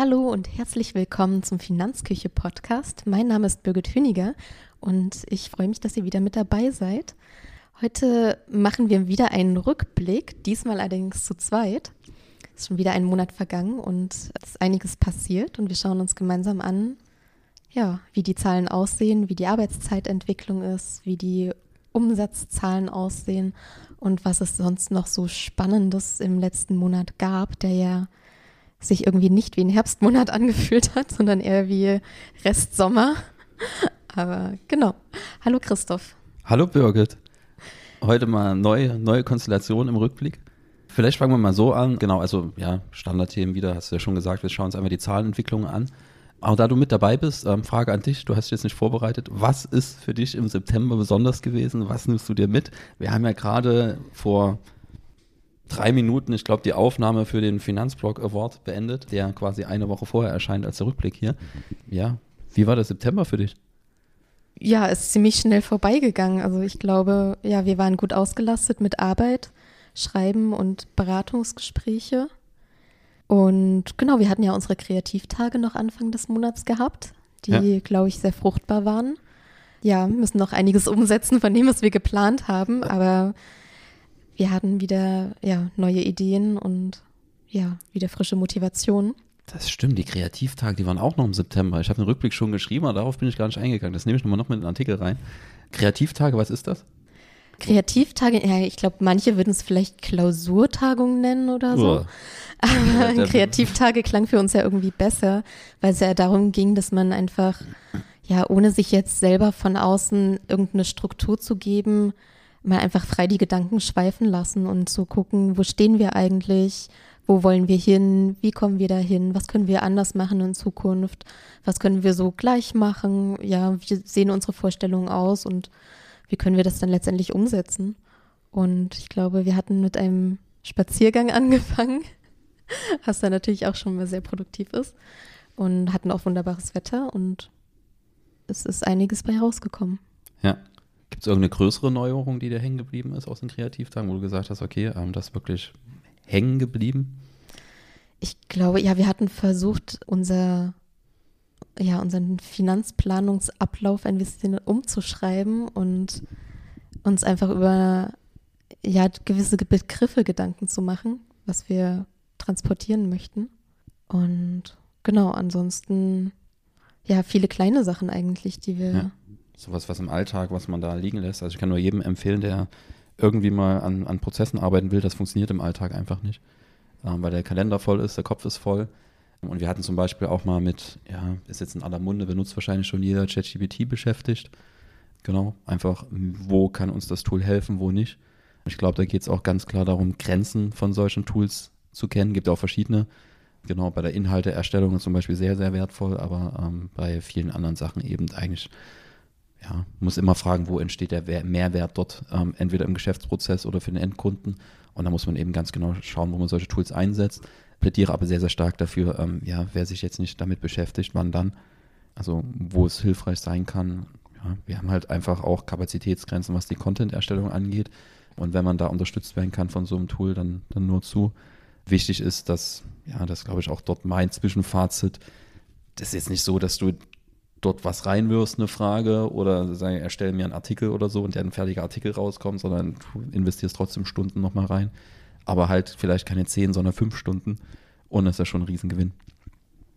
Hallo und herzlich willkommen zum Finanzküche Podcast. Mein Name ist Birgit Hüniger und ich freue mich, dass ihr wieder mit dabei seid. Heute machen wir wieder einen Rückblick, diesmal allerdings zu zweit. Es ist schon wieder ein Monat vergangen und es ist einiges passiert und wir schauen uns gemeinsam an, ja, wie die Zahlen aussehen, wie die Arbeitszeitentwicklung ist, wie die Umsatzzahlen aussehen und was es sonst noch so Spannendes im letzten Monat gab, der ja sich irgendwie nicht wie ein Herbstmonat angefühlt hat, sondern eher wie Restsommer. Aber genau. Hallo Christoph. Hallo Birgit. Heute mal neue, neue Konstellation im Rückblick. Vielleicht fangen wir mal so an. Genau, also ja, Standardthemen wieder, hast du ja schon gesagt, wir schauen uns einmal die Zahlenentwicklung an. Aber da du mit dabei bist, ähm, Frage an dich, du hast dich jetzt nicht vorbereitet. Was ist für dich im September besonders gewesen? Was nimmst du dir mit? Wir haben ja gerade vor drei Minuten, ich glaube, die Aufnahme für den Finanzblog Award beendet, der quasi eine Woche vorher erscheint als der Rückblick hier. Ja, wie war der September für dich? Ja, ist ziemlich schnell vorbeigegangen. Also ich glaube, ja, wir waren gut ausgelastet mit Arbeit, Schreiben und Beratungsgespräche. Und genau, wir hatten ja unsere Kreativtage noch Anfang des Monats gehabt, die, ja. glaube ich, sehr fruchtbar waren. Ja, müssen noch einiges umsetzen von dem, was wir geplant haben, aber wir hatten wieder ja, neue Ideen und ja, wieder frische Motivation. Das stimmt, die Kreativtage, die waren auch noch im September. Ich habe den Rückblick schon geschrieben, aber darauf bin ich gar nicht eingegangen. Das nehme ich nochmal noch mit in den Artikel rein. Kreativtage, was ist das? Kreativtage, ja, ich glaube, manche würden es vielleicht Klausurtagung nennen oder so. Aber Kreativtage klang für uns ja irgendwie besser, weil es ja darum ging, dass man einfach, ja, ohne sich jetzt selber von außen irgendeine Struktur zu geben, mal einfach frei die Gedanken schweifen lassen und zu gucken, wo stehen wir eigentlich, wo wollen wir hin, wie kommen wir dahin, was können wir anders machen in Zukunft, was können wir so gleich machen, ja, wie sehen unsere Vorstellungen aus und wie können wir das dann letztendlich umsetzen. Und ich glaube, wir hatten mit einem Spaziergang angefangen, was dann natürlich auch schon mal sehr produktiv ist und hatten auch wunderbares Wetter und es ist einiges bei rausgekommen. Ja, Gibt es irgendeine größere Neuerung, die dir hängen geblieben ist aus den Kreativtagen, wo du gesagt hast, okay, ähm, das ist wirklich hängen geblieben? Ich glaube, ja, wir hatten versucht, unser, ja, unseren Finanzplanungsablauf ein bisschen umzuschreiben und uns einfach über ja, gewisse Begriffe Gedanken zu machen, was wir transportieren möchten. Und genau, ansonsten ja, viele kleine Sachen eigentlich, die wir ja sowas, was im Alltag, was man da liegen lässt. Also ich kann nur jedem empfehlen, der irgendwie mal an, an Prozessen arbeiten will, das funktioniert im Alltag einfach nicht. Ähm, weil der Kalender voll ist, der Kopf ist voll. Und wir hatten zum Beispiel auch mal mit, ja, ist jetzt in aller Munde, benutzt wahrscheinlich schon jeder ChatGPT beschäftigt. Genau, einfach, wo kann uns das Tool helfen, wo nicht. Ich glaube, da geht es auch ganz klar darum, Grenzen von solchen Tools zu kennen. Gibt auch verschiedene. Genau, bei der Inhalteerstellung ist zum Beispiel sehr, sehr wertvoll, aber ähm, bei vielen anderen Sachen eben eigentlich ja, muss immer fragen, wo entsteht der Mehrwert dort, ähm, entweder im Geschäftsprozess oder für den Endkunden. Und da muss man eben ganz genau schauen, wo man solche Tools einsetzt. Plädiere aber sehr, sehr stark dafür, ähm, ja, wer sich jetzt nicht damit beschäftigt, wann dann, also wo es hilfreich sein kann. Ja, wir haben halt einfach auch Kapazitätsgrenzen, was die Content-Erstellung angeht. Und wenn man da unterstützt werden kann von so einem Tool, dann, dann nur zu. Wichtig ist, dass, ja, das glaube ich auch dort mein Zwischenfazit, das ist jetzt nicht so, dass du dort was reinwirfst, eine Frage, oder sagen, erstell mir einen Artikel oder so und der ein fertiger Artikel rauskommt, sondern du investierst trotzdem Stunden nochmal rein. Aber halt vielleicht keine zehn, sondern fünf Stunden. Und das ist ja schon ein Riesengewinn.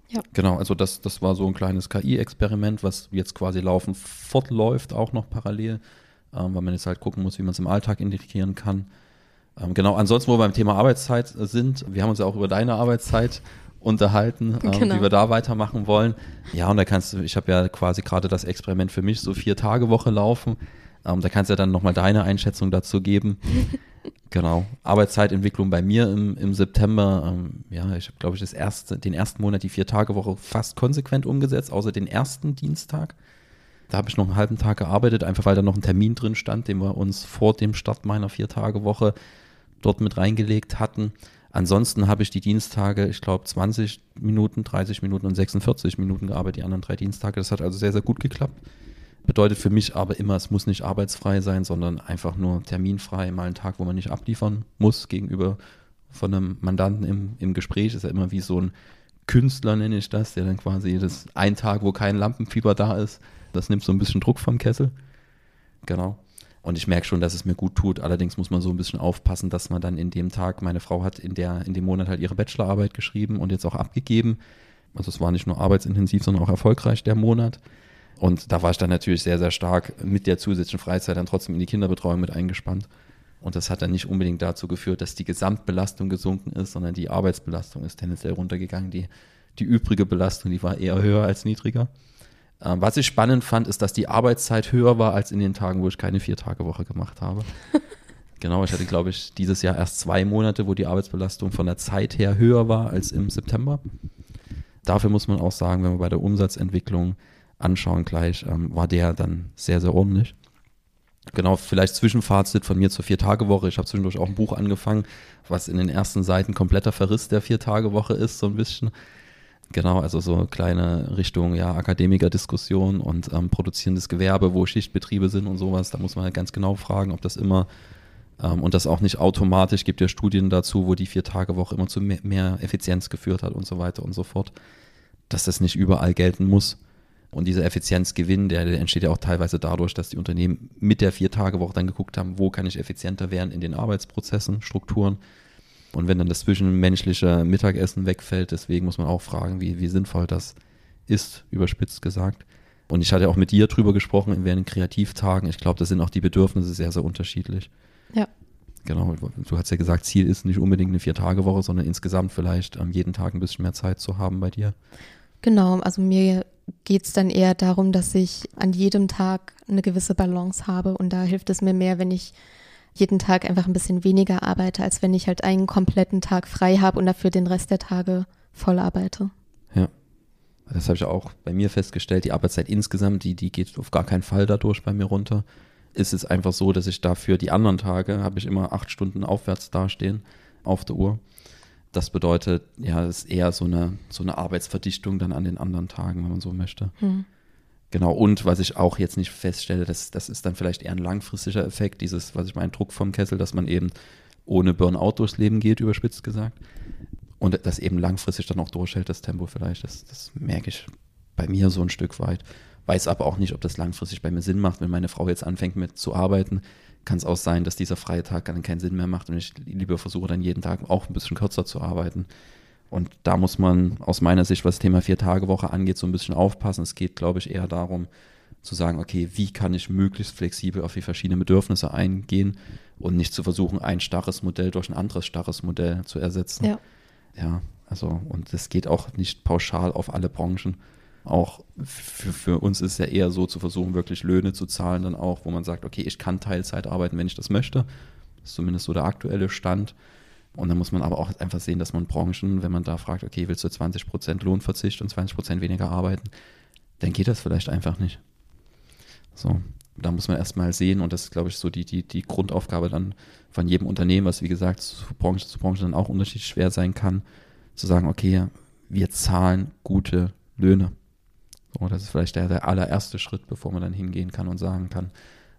Ja. Genau, also das, das war so ein kleines KI-Experiment, was jetzt quasi laufend fortläuft, auch noch parallel, ähm, weil man jetzt halt gucken muss, wie man es im Alltag integrieren kann. Ähm, genau, ansonsten, wo wir beim Thema Arbeitszeit sind, wir haben uns ja auch über deine Arbeitszeit unterhalten, ähm, genau. wie wir da weitermachen wollen. Ja, und da kannst du, ich habe ja quasi gerade das Experiment für mich, so vier Tage Woche laufen. Ähm, da kannst du ja dann nochmal deine Einschätzung dazu geben. genau. Arbeitszeitentwicklung bei mir im, im September. Ähm, ja, ich habe, glaube ich, das erste, den ersten Monat die vier Tage Woche fast konsequent umgesetzt, außer den ersten Dienstag. Da habe ich noch einen halben Tag gearbeitet, einfach weil da noch ein Termin drin stand, den wir uns vor dem Start meiner vier Tage Woche dort mit reingelegt hatten. Ansonsten habe ich die Dienstage, ich glaube, 20 Minuten, 30 Minuten und 46 Minuten gearbeitet, die anderen drei Dienstage. Das hat also sehr, sehr gut geklappt. Bedeutet für mich aber immer, es muss nicht arbeitsfrei sein, sondern einfach nur terminfrei, mal einen Tag, wo man nicht abliefern muss gegenüber von einem Mandanten im, im Gespräch. Ist ja immer wie so ein Künstler nenne ich das, der dann quasi das ein Tag, wo kein Lampenfieber da ist, das nimmt so ein bisschen Druck vom Kessel. Genau. Und ich merke schon, dass es mir gut tut. Allerdings muss man so ein bisschen aufpassen, dass man dann in dem Tag, meine Frau hat in der, in dem Monat halt ihre Bachelorarbeit geschrieben und jetzt auch abgegeben. Also es war nicht nur arbeitsintensiv, sondern auch erfolgreich der Monat. Und da war ich dann natürlich sehr, sehr stark mit der zusätzlichen Freizeit dann trotzdem in die Kinderbetreuung mit eingespannt. Und das hat dann nicht unbedingt dazu geführt, dass die Gesamtbelastung gesunken ist, sondern die Arbeitsbelastung ist tendenziell runtergegangen. Die, die übrige Belastung, die war eher höher als niedriger. Ähm, was ich spannend fand, ist, dass die Arbeitszeit höher war als in den Tagen, wo ich keine Vier-Tage-Woche gemacht habe. genau, ich hatte, glaube ich, dieses Jahr erst zwei Monate, wo die Arbeitsbelastung von der Zeit her höher war als im September. Dafür muss man auch sagen, wenn wir bei der Umsatzentwicklung anschauen gleich, ähm, war der dann sehr, sehr ordentlich. Genau, vielleicht Zwischenfazit von mir zur Vier-Tage-Woche. Ich habe zwischendurch auch ein Buch angefangen, was in den ersten Seiten kompletter Verriss der Vier-Tage-Woche ist, so ein bisschen. Genau, also so kleine Richtung ja, Akademikerdiskussion und ähm, produzierendes Gewerbe, wo Schichtbetriebe sind und sowas. Da muss man halt ganz genau fragen, ob das immer ähm, und das auch nicht automatisch, gibt ja Studien dazu, wo die Vier-Tage-Woche immer zu mehr, mehr Effizienz geführt hat und so weiter und so fort, dass das nicht überall gelten muss. Und dieser Effizienzgewinn, der, der, entsteht ja auch teilweise dadurch, dass die Unternehmen mit der Vier-Tage-Woche dann geguckt haben, wo kann ich effizienter werden in den Arbeitsprozessen, Strukturen. Und wenn dann das zwischenmenschliche Mittagessen wegfällt, deswegen muss man auch fragen, wie, wie sinnvoll das ist, überspitzt gesagt. Und ich hatte auch mit dir drüber gesprochen während den Kreativtagen. Ich glaube, da sind auch die Bedürfnisse sehr, sehr unterschiedlich. Ja. Genau, du hast ja gesagt, Ziel ist nicht unbedingt eine Vier-Tage-Woche, sondern insgesamt vielleicht ähm, jeden Tag ein bisschen mehr Zeit zu haben bei dir. Genau, also mir geht es dann eher darum, dass ich an jedem Tag eine gewisse Balance habe und da hilft es mir mehr, wenn ich jeden Tag einfach ein bisschen weniger arbeite, als wenn ich halt einen kompletten Tag frei habe und dafür den Rest der Tage voll arbeite. Ja. Das habe ich auch bei mir festgestellt. Die Arbeitszeit insgesamt, die, die geht auf gar keinen Fall dadurch bei mir runter. Ist es einfach so, dass ich dafür die anderen Tage habe ich immer acht Stunden aufwärts dastehen auf der Uhr. Das bedeutet, ja, es ist eher so eine, so eine Arbeitsverdichtung dann an den anderen Tagen, wenn man so möchte. Hm. Genau, und was ich auch jetzt nicht feststelle, das, das ist dann vielleicht eher ein langfristiger Effekt, dieses, was ich meine, Druck vom Kessel, dass man eben ohne Burnout durchs Leben geht, überspitzt gesagt. Und das eben langfristig dann auch durchhält, das Tempo vielleicht. Das, das merke ich bei mir so ein Stück weit. Weiß aber auch nicht, ob das langfristig bei mir Sinn macht. Wenn meine Frau jetzt anfängt mit zu arbeiten, kann es auch sein, dass dieser freie Tag dann keinen Sinn mehr macht und ich lieber versuche dann jeden Tag auch ein bisschen kürzer zu arbeiten. Und da muss man aus meiner Sicht, was das Thema Vier-Tage-Woche angeht, so ein bisschen aufpassen. Es geht, glaube ich, eher darum, zu sagen, okay, wie kann ich möglichst flexibel auf die verschiedenen Bedürfnisse eingehen und nicht zu versuchen, ein starres Modell durch ein anderes starres Modell zu ersetzen. Ja. Ja, also, und das geht auch nicht pauschal auf alle Branchen. Auch für, für uns ist es ja eher so zu versuchen, wirklich Löhne zu zahlen, dann auch, wo man sagt, okay, ich kann Teilzeit arbeiten, wenn ich das möchte. Das ist zumindest so der aktuelle Stand. Und dann muss man aber auch einfach sehen, dass man Branchen, wenn man da fragt, okay, willst du 20 Prozent Lohnverzicht und 20 Prozent weniger arbeiten, dann geht das vielleicht einfach nicht. So, da muss man erstmal sehen und das ist, glaube ich, so die, die, die Grundaufgabe dann von jedem Unternehmen, was wie gesagt zu Branche zu Branche dann auch unterschiedlich schwer sein kann, zu sagen, okay, wir zahlen gute Löhne. So, das ist vielleicht der, der allererste Schritt, bevor man dann hingehen kann und sagen kann,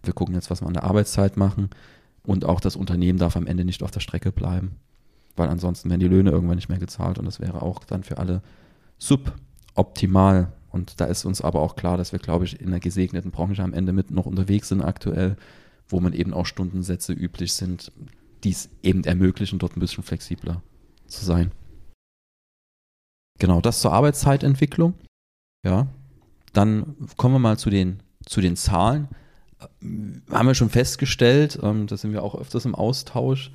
wir gucken jetzt, was wir an der Arbeitszeit machen und auch das Unternehmen darf am Ende nicht auf der Strecke bleiben weil ansonsten werden die Löhne irgendwann nicht mehr gezahlt und das wäre auch dann für alle suboptimal. Und da ist uns aber auch klar, dass wir, glaube ich, in einer gesegneten Branche am Ende mit noch unterwegs sind aktuell, wo man eben auch Stundensätze üblich sind, die es eben ermöglichen, dort ein bisschen flexibler zu sein. Genau, das zur Arbeitszeitentwicklung. Ja, dann kommen wir mal zu den, zu den Zahlen. Haben wir schon festgestellt, ähm, da sind wir auch öfters im Austausch,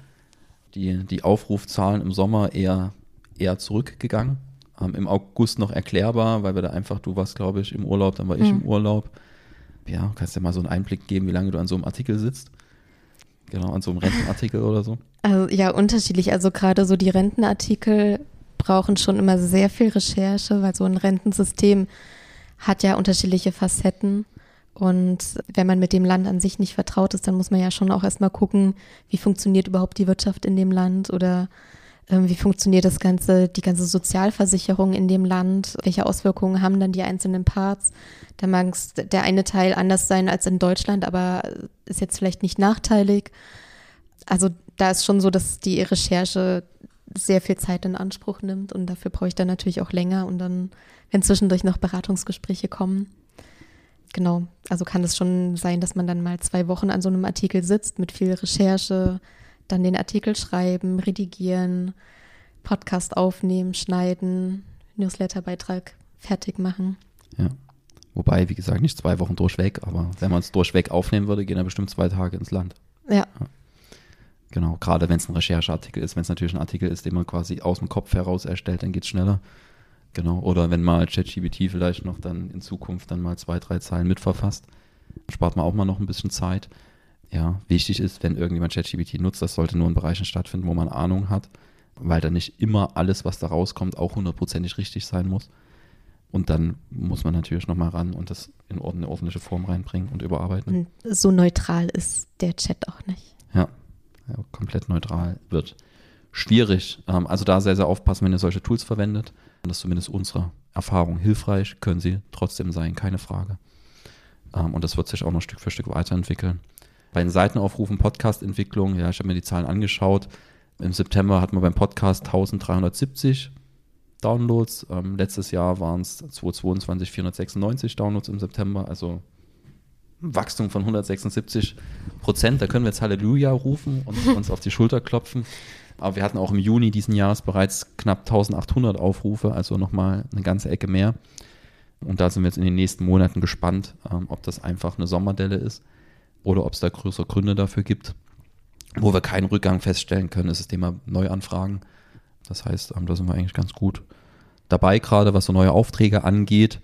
die, die Aufrufzahlen im Sommer eher, eher zurückgegangen. Ähm, Im August noch erklärbar, weil wir da einfach, du warst, glaube ich, im Urlaub, dann war ich mhm. im Urlaub. Ja, kannst dir mal so einen Einblick geben, wie lange du an so einem Artikel sitzt. Genau, an so einem Rentenartikel oder so. Also ja, unterschiedlich. Also gerade so die Rentenartikel brauchen schon immer sehr viel Recherche, weil so ein Rentensystem hat ja unterschiedliche Facetten. Und wenn man mit dem Land an sich nicht vertraut ist, dann muss man ja schon auch erstmal gucken, wie funktioniert überhaupt die Wirtschaft in dem Land oder ähm, wie funktioniert das ganze, die ganze Sozialversicherung in dem Land, welche Auswirkungen haben dann die einzelnen Parts. Da mag der eine Teil anders sein als in Deutschland, aber ist jetzt vielleicht nicht nachteilig. Also da ist schon so, dass die Recherche sehr viel Zeit in Anspruch nimmt und dafür brauche ich dann natürlich auch länger und dann, wenn zwischendurch noch Beratungsgespräche kommen. Genau, also kann es schon sein, dass man dann mal zwei Wochen an so einem Artikel sitzt mit viel Recherche, dann den Artikel schreiben, redigieren, Podcast aufnehmen, schneiden, Newsletterbeitrag fertig machen. Ja. Wobei, wie gesagt, nicht zwei Wochen durchweg, aber wenn man es durchweg aufnehmen würde, gehen ja bestimmt zwei Tage ins Land. Ja. ja. Genau, gerade wenn es ein Rechercheartikel ist, wenn es natürlich ein Artikel ist, den man quasi aus dem Kopf heraus erstellt, dann geht es schneller. Genau, oder wenn mal ChatGPT vielleicht noch dann in Zukunft dann mal zwei, drei Zeilen mitverfasst, spart man auch mal noch ein bisschen Zeit. Ja, wichtig ist, wenn irgendjemand ChatGPT nutzt, das sollte nur in Bereichen stattfinden, wo man Ahnung hat, weil dann nicht immer alles, was da rauskommt, auch hundertprozentig richtig sein muss. Und dann muss man natürlich nochmal ran und das in eine ordentliche Form reinbringen und überarbeiten. So neutral ist der Chat auch nicht. Ja, ja, komplett neutral wird schwierig. Ähm, also da sehr, sehr aufpassen, wenn ihr solche Tools verwendet. Das ist zumindest unsere Erfahrung hilfreich, können sie trotzdem sein, keine Frage. Ähm, und das wird sich auch noch Stück für Stück weiterentwickeln. Bei den Seitenaufrufen, Podcast-Entwicklung, ja, ich habe mir die Zahlen angeschaut. Im September hatten wir beim Podcast 1370 Downloads. Ähm, letztes Jahr waren es 2022 496 Downloads im September, also Wachstum von 176 Prozent. Da können wir jetzt Halleluja rufen und uns auf die Schulter klopfen. Aber wir hatten auch im Juni diesen Jahres bereits knapp 1800 Aufrufe, also nochmal eine ganze Ecke mehr. Und da sind wir jetzt in den nächsten Monaten gespannt, ähm, ob das einfach eine Sommerdelle ist oder ob es da größere Gründe dafür gibt. Wo wir keinen Rückgang feststellen können, ist das Thema Neuanfragen. Das heißt, ähm, da sind wir eigentlich ganz gut dabei, gerade was so neue Aufträge angeht.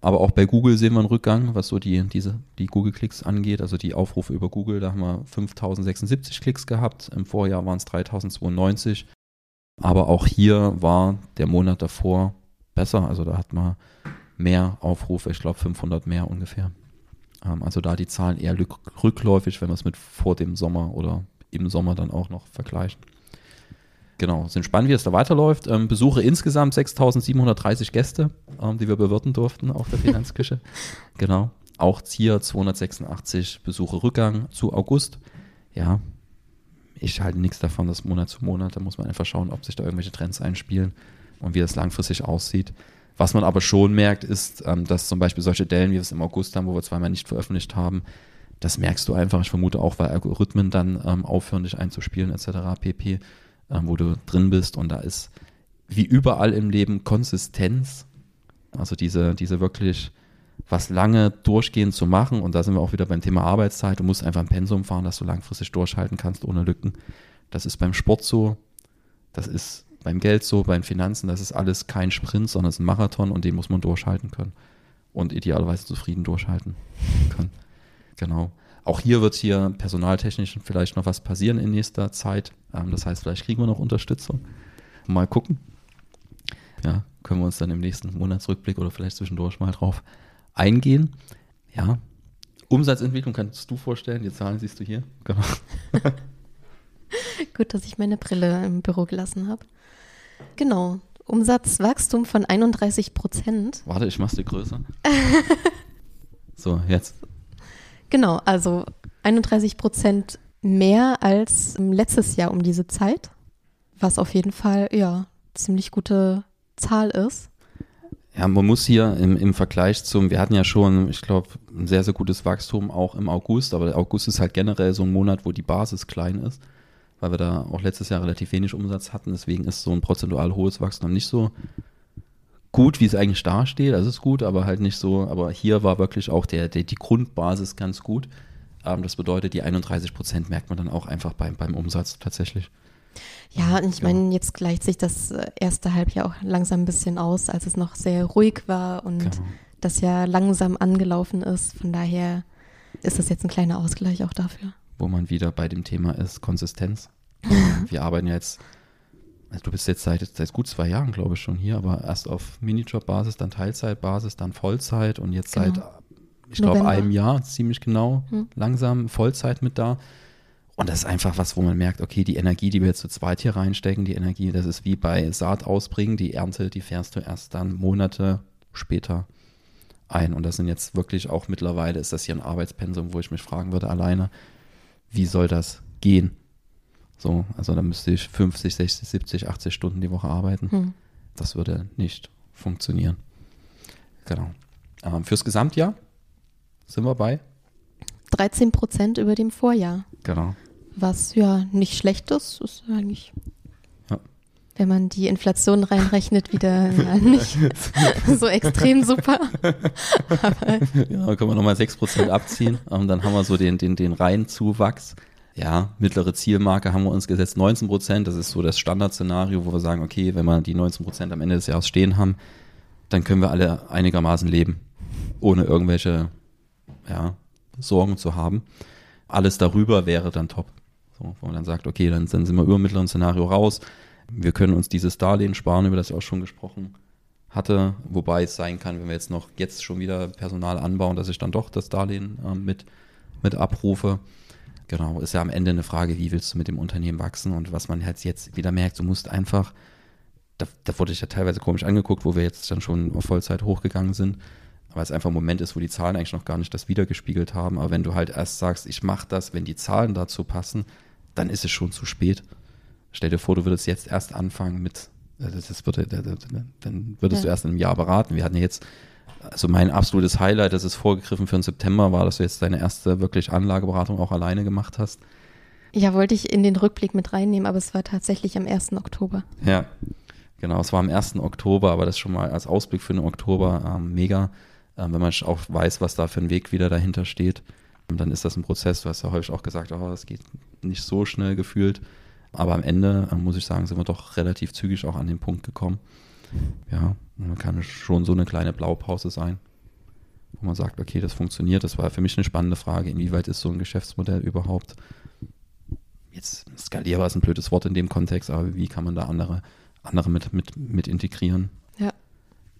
Aber auch bei Google sehen wir einen Rückgang, was so die, diese, die Google-Klicks angeht. Also die Aufrufe über Google, da haben wir 5076 Klicks gehabt. Im Vorjahr waren es 3092. Aber auch hier war der Monat davor besser. Also da hat man mehr Aufrufe, ich glaube 500 mehr ungefähr. Ähm, also da die Zahlen eher rückläufig, wenn wir es mit vor dem Sommer oder im Sommer dann auch noch vergleichen. Genau, sind spannend, wie es da weiterläuft. Ähm, Besuche insgesamt 6.730 Gäste, ähm, die wir bewirten durften auf der Finanzküche. genau. Auch hier 286 Besuche Rückgang zu August. Ja, ich halte nichts davon, das Monat zu Monat. Da muss man einfach schauen, ob sich da irgendwelche Trends einspielen und wie das langfristig aussieht. Was man aber schon merkt, ist, ähm, dass zum Beispiel solche Dellen, wie wir es im August haben, wo wir zweimal nicht veröffentlicht haben, das merkst du einfach. Ich vermute auch, weil Algorithmen dann ähm, aufhören, dich einzuspielen, etc. pp ähm, wo du drin bist. Und da ist wie überall im Leben Konsistenz, also diese, diese wirklich was lange durchgehend zu machen. Und da sind wir auch wieder beim Thema Arbeitszeit. Du musst einfach ein Pensum fahren, dass du langfristig durchhalten kannst ohne Lücken. Das ist beim Sport so, das ist beim Geld so, bei den Finanzen. Das ist alles kein Sprint, sondern es ist ein Marathon und den muss man durchhalten können. Und idealerweise zufrieden durchhalten können. Genau. Auch hier wird hier personaltechnisch vielleicht noch was passieren in nächster Zeit. Ähm, das heißt, vielleicht kriegen wir noch Unterstützung. Mal gucken. Ja, können wir uns dann im nächsten Monatsrückblick oder vielleicht zwischendurch mal drauf eingehen. Ja, Umsatzentwicklung kannst du vorstellen. Die Zahlen siehst du hier. Genau. Gut, dass ich meine Brille im Büro gelassen habe. Genau. Umsatzwachstum von 31 Prozent. Warte, ich mach's dir größer. so, jetzt. Genau, also 31 Prozent mehr als letztes Jahr um diese Zeit, was auf jeden Fall, ja, ziemlich gute Zahl ist. Ja, man muss hier im, im Vergleich zum, wir hatten ja schon, ich glaube, ein sehr, sehr gutes Wachstum auch im August, aber der August ist halt generell so ein Monat, wo die Basis klein ist, weil wir da auch letztes Jahr relativ wenig Umsatz hatten, deswegen ist so ein prozentual hohes Wachstum nicht so gut, wie es eigentlich dasteht. Also ist gut, aber halt nicht so. Aber hier war wirklich auch der, der die Grundbasis ganz gut. Ähm, das bedeutet, die 31 Prozent merkt man dann auch einfach beim, beim Umsatz tatsächlich. Ja, und ich meine, jetzt gleicht sich das äh, erste Halbjahr auch langsam ein bisschen aus, als es noch sehr ruhig war und genau. das ja langsam angelaufen ist. Von daher ist das jetzt ein kleiner Ausgleich auch dafür. Wo man wieder bei dem Thema ist, Konsistenz. Wir arbeiten jetzt also du bist jetzt seit, seit gut zwei Jahren, glaube ich, schon hier, aber erst auf Minijob-Basis, dann Teilzeitbasis, dann Vollzeit und jetzt genau. seit, ich glaube, einem Jahr ziemlich genau, hm. langsam Vollzeit mit da. Und das ist einfach was, wo man merkt, okay, die Energie, die wir jetzt zu zweit hier reinstecken, die Energie, das ist wie bei Saat ausbringen, die Ernte, die fährst du erst dann Monate später ein. Und das sind jetzt wirklich auch mittlerweile, ist das hier ein Arbeitspensum, wo ich mich fragen würde alleine, wie soll das gehen? So, also da müsste ich 50, 60, 70, 80 Stunden die Woche arbeiten. Hm. Das würde nicht funktionieren. Genau. Ähm, fürs Gesamtjahr sind wir bei 13 Prozent über dem Vorjahr. Genau. Was ja nicht schlecht ist, ist eigentlich, wenn man die Inflation reinrechnet, wieder ja, nicht so extrem super. Aber ja, können wir nochmal 6 Prozent abziehen und dann haben wir so den, den, den Reihenzuwachs. Ja, mittlere Zielmarke haben wir uns gesetzt, 19 Prozent. Das ist so das Standardszenario, wo wir sagen, okay, wenn wir die 19 Prozent am Ende des Jahres stehen haben, dann können wir alle einigermaßen leben, ohne irgendwelche ja, Sorgen zu haben. Alles darüber wäre dann top. So, wo man dann sagt, okay, dann, dann sind wir über mittleren Szenario raus. Wir können uns dieses Darlehen sparen, über das ich auch schon gesprochen hatte. Wobei es sein kann, wenn wir jetzt noch jetzt schon wieder Personal anbauen, dass ich dann doch das Darlehen äh, mit, mit abrufe. Genau, ist ja am Ende eine Frage, wie willst du mit dem Unternehmen wachsen und was man halt jetzt wieder merkt, du musst einfach, da, da wurde ich ja teilweise komisch angeguckt, wo wir jetzt dann schon auf Vollzeit hochgegangen sind weil es einfach ein Moment ist, wo die Zahlen eigentlich noch gar nicht das wiedergespiegelt haben. Aber wenn du halt erst sagst, ich mache das, wenn die Zahlen dazu passen, dann ist es schon zu spät. Stell dir vor, du würdest jetzt erst anfangen mit, äh, das würde, dann würdest ja. du erst in einem Jahr beraten. Wir hatten ja jetzt, also mein absolutes Highlight, das ist vorgegriffen für den September, war, dass du jetzt deine erste wirklich Anlageberatung auch alleine gemacht hast. Ja, wollte ich in den Rückblick mit reinnehmen, aber es war tatsächlich am 1. Oktober. Ja, genau, es war am 1. Oktober, aber das schon mal als Ausblick für den Oktober ähm, mega ähm, wenn man auch weiß, was da für ein Weg wieder dahinter steht, dann ist das ein Prozess. Du hast ja häufig auch gesagt, oh, das geht nicht so schnell gefühlt. Aber am Ende, äh, muss ich sagen, sind wir doch relativ zügig auch an den Punkt gekommen. Ja, man kann schon so eine kleine Blaupause sein, wo man sagt, okay, das funktioniert. Das war für mich eine spannende Frage. Inwieweit ist so ein Geschäftsmodell überhaupt jetzt skalierbar ist ein blödes Wort in dem Kontext, aber wie kann man da andere, andere mit, mit, mit integrieren? Ja.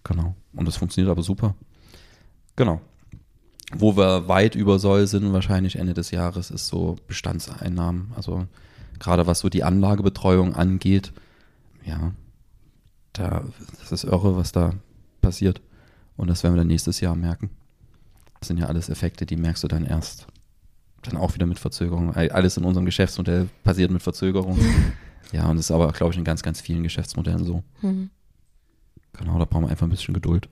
Genau. Und das funktioniert aber super. Genau. Wo wir weit über Soll sind, wahrscheinlich Ende des Jahres, ist so Bestandseinnahmen. Also gerade was so die Anlagebetreuung angeht, ja, da, das ist irre, was da passiert. Und das werden wir dann nächstes Jahr merken. Das sind ja alles Effekte, die merkst du dann erst. Dann auch wieder mit Verzögerung. Alles in unserem Geschäftsmodell passiert mit Verzögerung. ja, und das ist aber, glaube ich, in ganz, ganz vielen Geschäftsmodellen so. Mhm. Genau, da brauchen wir einfach ein bisschen Geduld.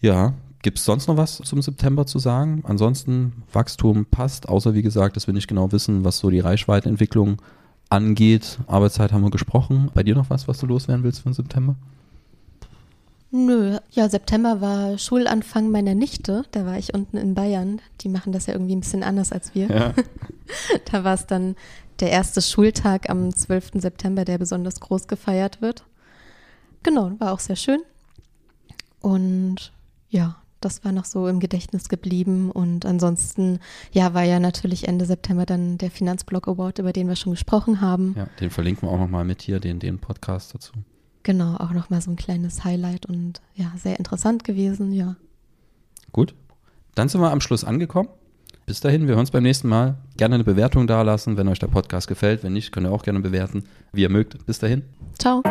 Ja, Gibt es sonst noch was zum September zu sagen? Ansonsten, Wachstum passt, außer wie gesagt, dass wir nicht genau wissen, was so die Reichweitenentwicklung angeht. Arbeitszeit haben wir gesprochen. Bei dir noch was, was du loswerden willst für den September? Nö, ja, September war Schulanfang meiner Nichte. Da war ich unten in Bayern. Die machen das ja irgendwie ein bisschen anders als wir. Ja. da war es dann der erste Schultag am 12. September, der besonders groß gefeiert wird. Genau, war auch sehr schön. Und ja, das war noch so im Gedächtnis geblieben. Und ansonsten, ja, war ja natürlich Ende September dann der Finanzblock Award, über den wir schon gesprochen haben. Ja, den verlinken wir auch nochmal mit hier, den, den Podcast dazu. Genau, auch nochmal so ein kleines Highlight und ja, sehr interessant gewesen, ja. Gut, dann sind wir am Schluss angekommen. Bis dahin, wir hören uns beim nächsten Mal. Gerne eine Bewertung dalassen, wenn euch der Podcast gefällt. Wenn nicht, könnt ihr auch gerne bewerten, wie ihr mögt. Bis dahin. Ciao.